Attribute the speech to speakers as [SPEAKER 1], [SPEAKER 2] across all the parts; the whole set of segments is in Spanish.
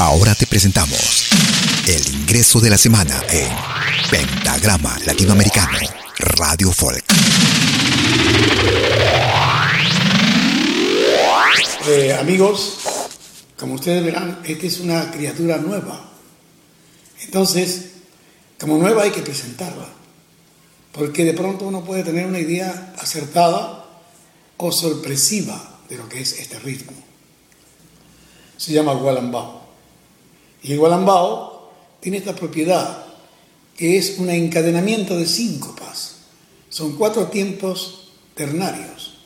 [SPEAKER 1] Ahora te presentamos el ingreso de la semana en Pentagrama Latinoamericano, Radio Folk.
[SPEAKER 2] Eh, amigos, como ustedes verán, esta es una criatura nueva. Entonces, como nueva hay que presentarla, porque de pronto uno puede tener una idea acertada o sorpresiva de lo que es este ritmo. Se llama Gualambao. Y el gualambao tiene esta propiedad, que es un encadenamiento de síncopas. Son cuatro tiempos ternarios.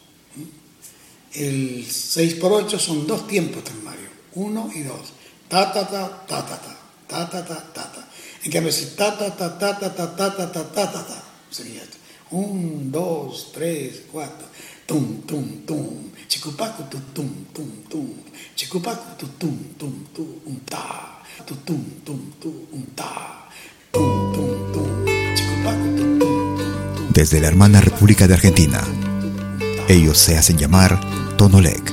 [SPEAKER 2] El 6 por 8 son dos tiempos ternarios, uno y dos. Ta, ta, ta, ta, ta, ta, ta, ta, ta, ta, ta. En cambio, si ta, ta, ta, ta, ta, ta, ta, ta, ta, ta, ta, ta, sería esto. Un, dos, tres, cuatro. Tum, tum, tum. Chicupacu, tum, tum, tum, tum. Chicupacu, tum, tum, tum, tum, ta.
[SPEAKER 1] Desde la hermana República de Argentina, ellos se hacen llamar Tonolec,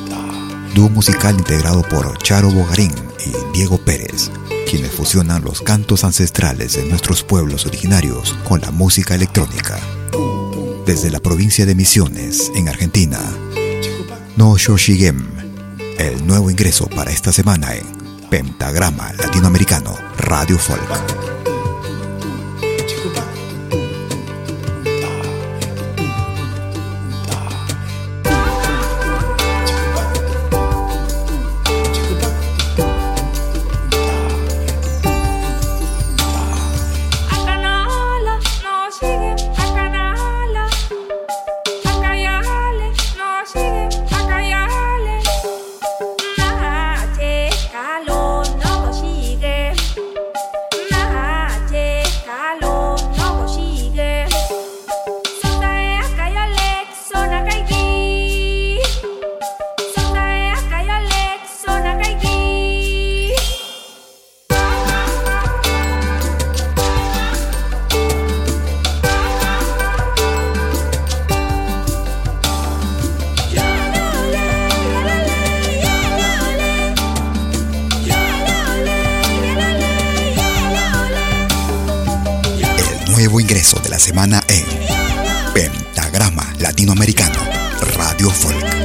[SPEAKER 1] dúo musical integrado por Charo Bogarín y Diego Pérez, quienes fusionan los cantos ancestrales de nuestros pueblos originarios con la música electrónica. Desde la provincia de Misiones, en Argentina, No Shoshigem, el nuevo ingreso para esta semana en Pentagrama Latinoamericano, Radio Folk. Semana en Pentagrama Latinoamericano, Radio Folk.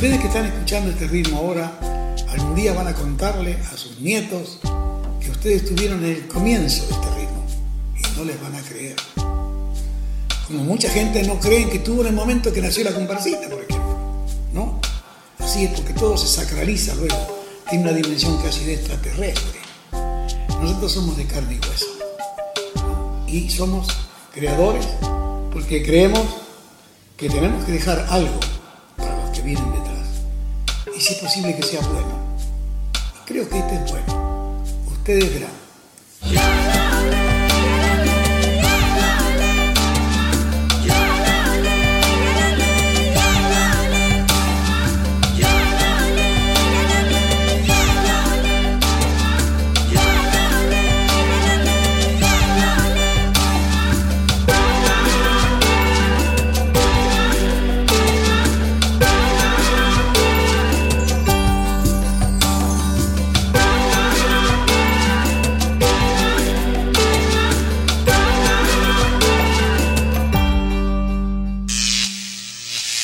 [SPEAKER 2] Ustedes que están escuchando este ritmo ahora, algún día van a contarle a sus nietos que ustedes tuvieron el comienzo de este ritmo y no les van a creer. Como mucha gente no cree que tuvo en el momento que nació la comparsita, por ejemplo. ¿No? Así es porque todo se sacraliza luego, tiene una dimensión casi de extraterrestre. Nosotros somos de carne y hueso. Y somos creadores porque creemos que tenemos que dejar algo para los que vienen detrás. Y si es posible que sea bueno. Creo que este es bueno. Ustedes verán.